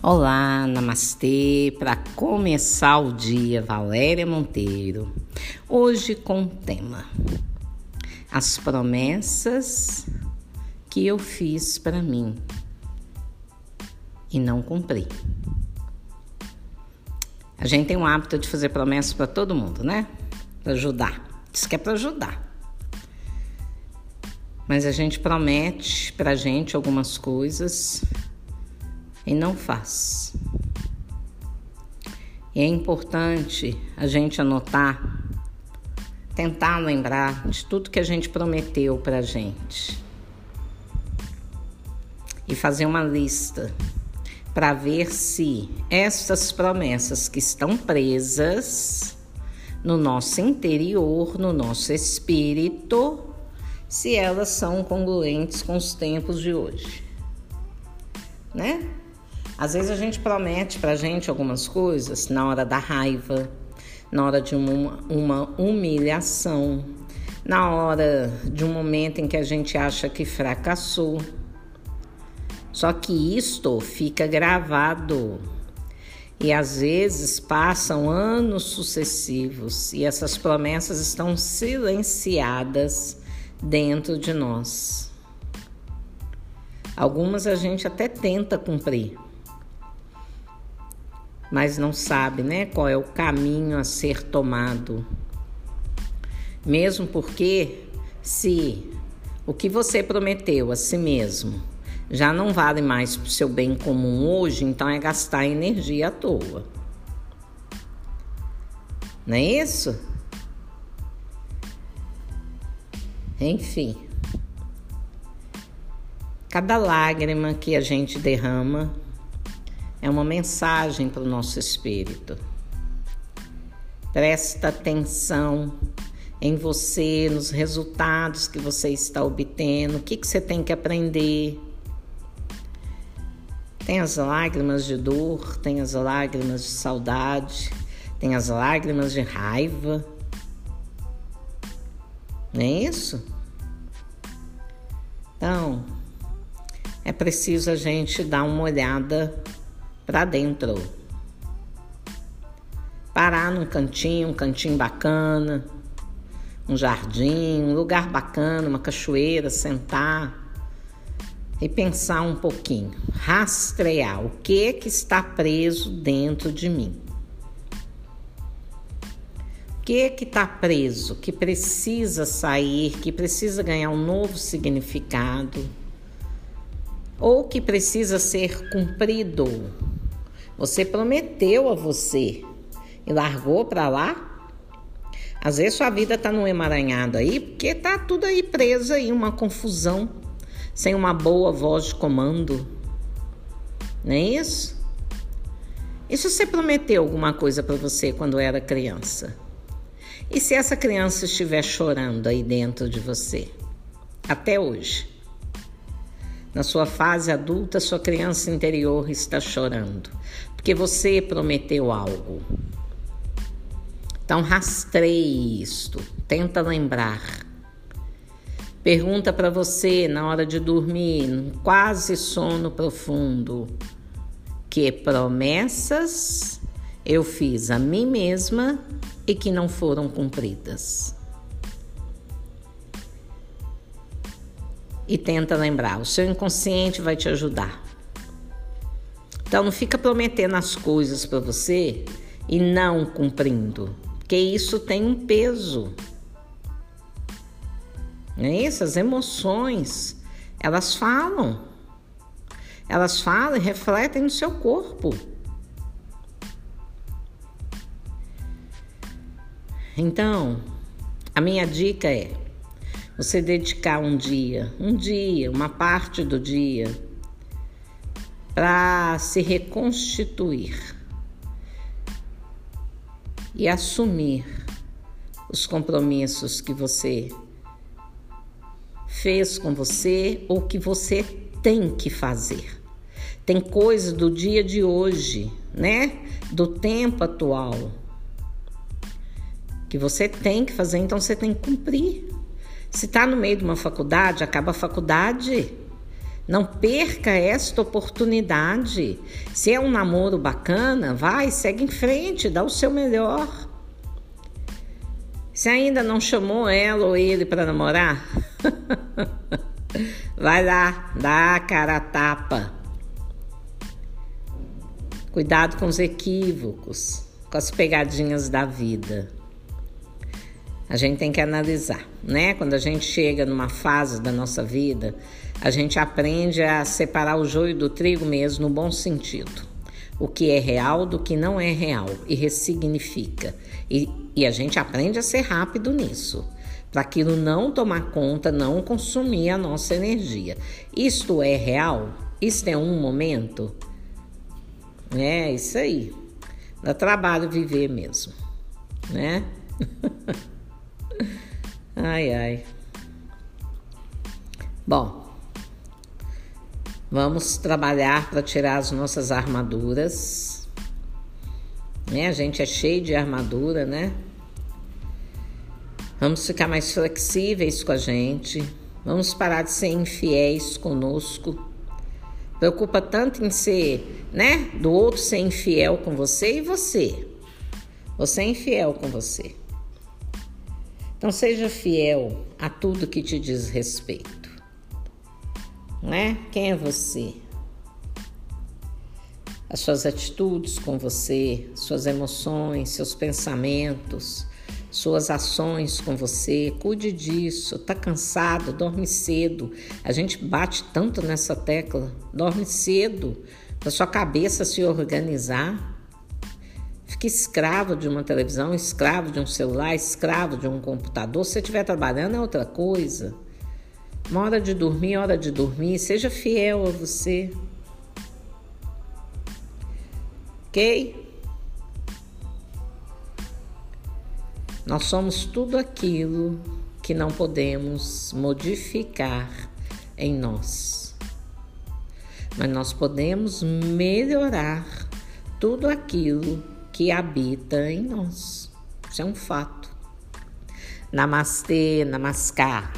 Olá, namastê. Para começar o dia, Valéria Monteiro. Hoje com o tema As promessas que eu fiz para mim e não cumpri. A gente tem um hábito de fazer promessas para todo mundo, né? Para ajudar. Diz que é para ajudar. Mas a gente promete pra gente algumas coisas e não faz. E é importante a gente anotar, tentar lembrar de tudo que a gente prometeu para gente e fazer uma lista para ver se essas promessas que estão presas no nosso interior, no nosso espírito, se elas são congruentes com os tempos de hoje, né? Às vezes a gente promete pra gente algumas coisas na hora da raiva, na hora de uma, uma humilhação, na hora de um momento em que a gente acha que fracassou. Só que isto fica gravado e às vezes passam anos sucessivos e essas promessas estão silenciadas dentro de nós. Algumas a gente até tenta cumprir, mas não sabe, né, qual é o caminho a ser tomado. Mesmo porque se o que você prometeu a si mesmo já não vale mais para o seu bem comum hoje, então é gastar energia à toa. Não é isso? Enfim. Cada lágrima que a gente derrama é uma mensagem para o nosso espírito. Presta atenção em você, nos resultados que você está obtendo, o que, que você tem que aprender. Tem as lágrimas de dor, tem as lágrimas de saudade, tem as lágrimas de raiva. Não é isso? Então, é preciso a gente dar uma olhada para dentro. Parar num cantinho, um cantinho bacana, um jardim, um lugar bacana, uma cachoeira, sentar e pensar um pouquinho, rastrear o que que está preso dentro de mim. O que que está preso, que precisa sair, que precisa ganhar um novo significado ou que precisa ser cumprido você prometeu a você e largou para lá? Às vezes sua vida tá num emaranhado aí, porque tá tudo aí preso aí, uma confusão, sem uma boa voz de comando. Não é isso? E se você prometeu alguma coisa para você quando era criança? E se essa criança estiver chorando aí dentro de você? Até hoje. Na sua fase adulta, sua criança interior está chorando, porque você prometeu algo. Então rastreie isto, tenta lembrar. Pergunta para você na hora de dormir, quase sono profundo, que promessas eu fiz a mim mesma e que não foram cumpridas. E tenta lembrar. O seu inconsciente vai te ajudar. Então não fica prometendo as coisas para você e não cumprindo, porque isso tem um peso. É? As emoções, elas falam. Elas falam e refletem no seu corpo. Então, a minha dica é: você dedicar um dia, um dia, uma parte do dia, para se reconstituir e assumir os compromissos que você fez com você ou que você tem que fazer. Tem coisas do dia de hoje, né? Do tempo atual que você tem que fazer, então você tem que cumprir. Se está no meio de uma faculdade, acaba a faculdade. Não perca esta oportunidade. Se é um namoro bacana, vai, segue em frente, dá o seu melhor. Se ainda não chamou ela ou ele para namorar, vai lá, dá a cara a tapa. Cuidado com os equívocos, com as pegadinhas da vida. A gente tem que analisar, né? Quando a gente chega numa fase da nossa vida, a gente aprende a separar o joio do trigo mesmo, no bom sentido. O que é real do que não é real e ressignifica. E, e a gente aprende a ser rápido nisso, para aquilo não tomar conta, não consumir a nossa energia. Isto é real? Isto é um momento? É isso aí. Dá trabalho viver mesmo, né? Ai, ai. Bom, vamos trabalhar para tirar as nossas armaduras. Né? A gente é cheio de armadura, né? Vamos ficar mais flexíveis com a gente. Vamos parar de ser infiéis conosco. Preocupa tanto em ser, né? Do outro ser infiel com você e você. Você é infiel com você. Então seja fiel a tudo que te diz respeito. Né? Quem é você? As suas atitudes com você, suas emoções, seus pensamentos, suas ações com você. Cuide disso. Tá cansado? Dorme cedo. A gente bate tanto nessa tecla. Dorme cedo para sua cabeça se organizar Fique escravo de uma televisão, escravo de um celular, escravo de um computador. Se você estiver trabalhando é outra coisa. Uma hora de dormir, hora de dormir. Seja fiel a você. Ok? Nós somos tudo aquilo que não podemos modificar em nós. Mas nós podemos melhorar tudo aquilo que habita em nós. Isso é um fato. Namastê, namaskar.